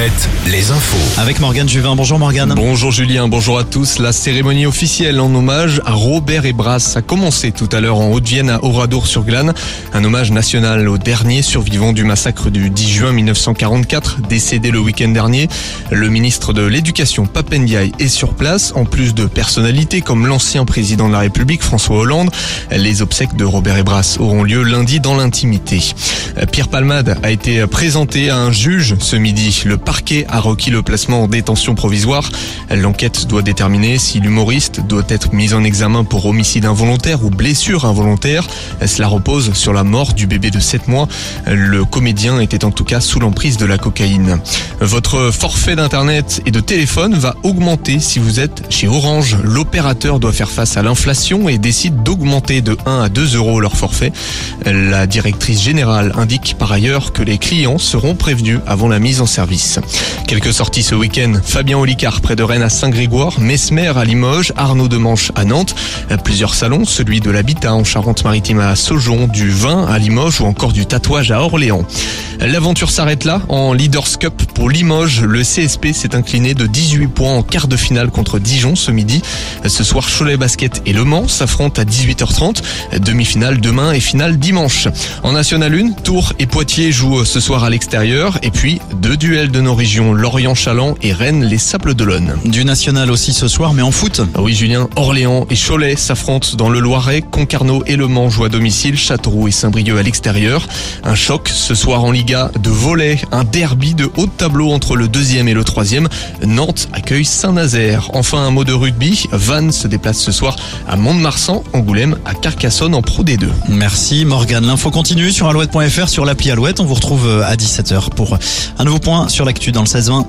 Alouette, les infos. Avec Morgane Juvin. Bonjour Morgane. Bonjour Julien, bonjour à tous. La cérémonie officielle en hommage à Robert Ebras a commencé tout à l'heure en Haute-Vienne à Oradour-sur-Glane. Un hommage national au dernier survivant du massacre du 10 juin 1944, décédé le week-end dernier. Le ministre de l'Éducation, Papendiaï, est sur place, en plus de personnalités comme l'ancien président de la République, François Hollande. Les obsèques de Robert Ebras auront lieu lundi dans l'intimité. Pierre Palmade a été présenté à un juge ce midi. Le parquet a requis le placement en détention provisoire. L'enquête doit déterminer si l'humoriste doit être mis en examen pour homicide involontaire ou blessure involontaire. Cela repose sur la mort du bébé de 7 mois. Le comédien était en tout cas sous l'emprise de la cocaïne. Votre forfait d'internet et de téléphone va augmenter si vous êtes chez Orange. L'opérateur doit faire face à l'inflation et décide d'augmenter de 1 à 2 euros leur forfait. La directrice générale indique par ailleurs que les clients seront prévenus avant la mise en service. Quelques sorties ce week-end. Fabien Olicard près de Rennes à Saint-Grégoire, Mesmer à Limoges, Arnaud de Manche à Nantes. Plusieurs salons, celui de l'habitat en Charente-Maritime à Saujon, du vin à Limoges ou encore du tatouage à Orléans. L'aventure s'arrête là en Leaders Cup pour Limoges. Le CSP s'est incliné de 18 points en quart de finale contre Dijon ce midi. Ce soir, Cholet Basket et Le Mans s'affrontent à 18h30. Demi-finale demain et finale dimanche. En National 1, Tours et Poitiers jouent ce soir à l'extérieur. Et puis, deux duels de nos régions, Lorient-Chaland et Rennes, les Sables d'Olonne. Du national aussi ce soir, mais en foot. Ah oui, Julien, Orléans et Cholet s'affrontent dans le Loiret. Concarneau et Le Mans jouent à domicile. Châteauroux et Saint-Brieuc à l'extérieur. Un choc ce soir en Liga de volet. Un derby de haut de tableau entre le deuxième et le troisième. Nantes accueille Saint-Nazaire. Enfin, un mot de rugby. Vannes se déplace ce soir à Mont-de-Marsan, Angoulême, à Carcassonne en Pro D2. Merci Morgane. L'info continue sur alouette.fr, sur l'appli Alouette. On vous retrouve à 17h pour un nouveau point sur l'actu dans le 16-20.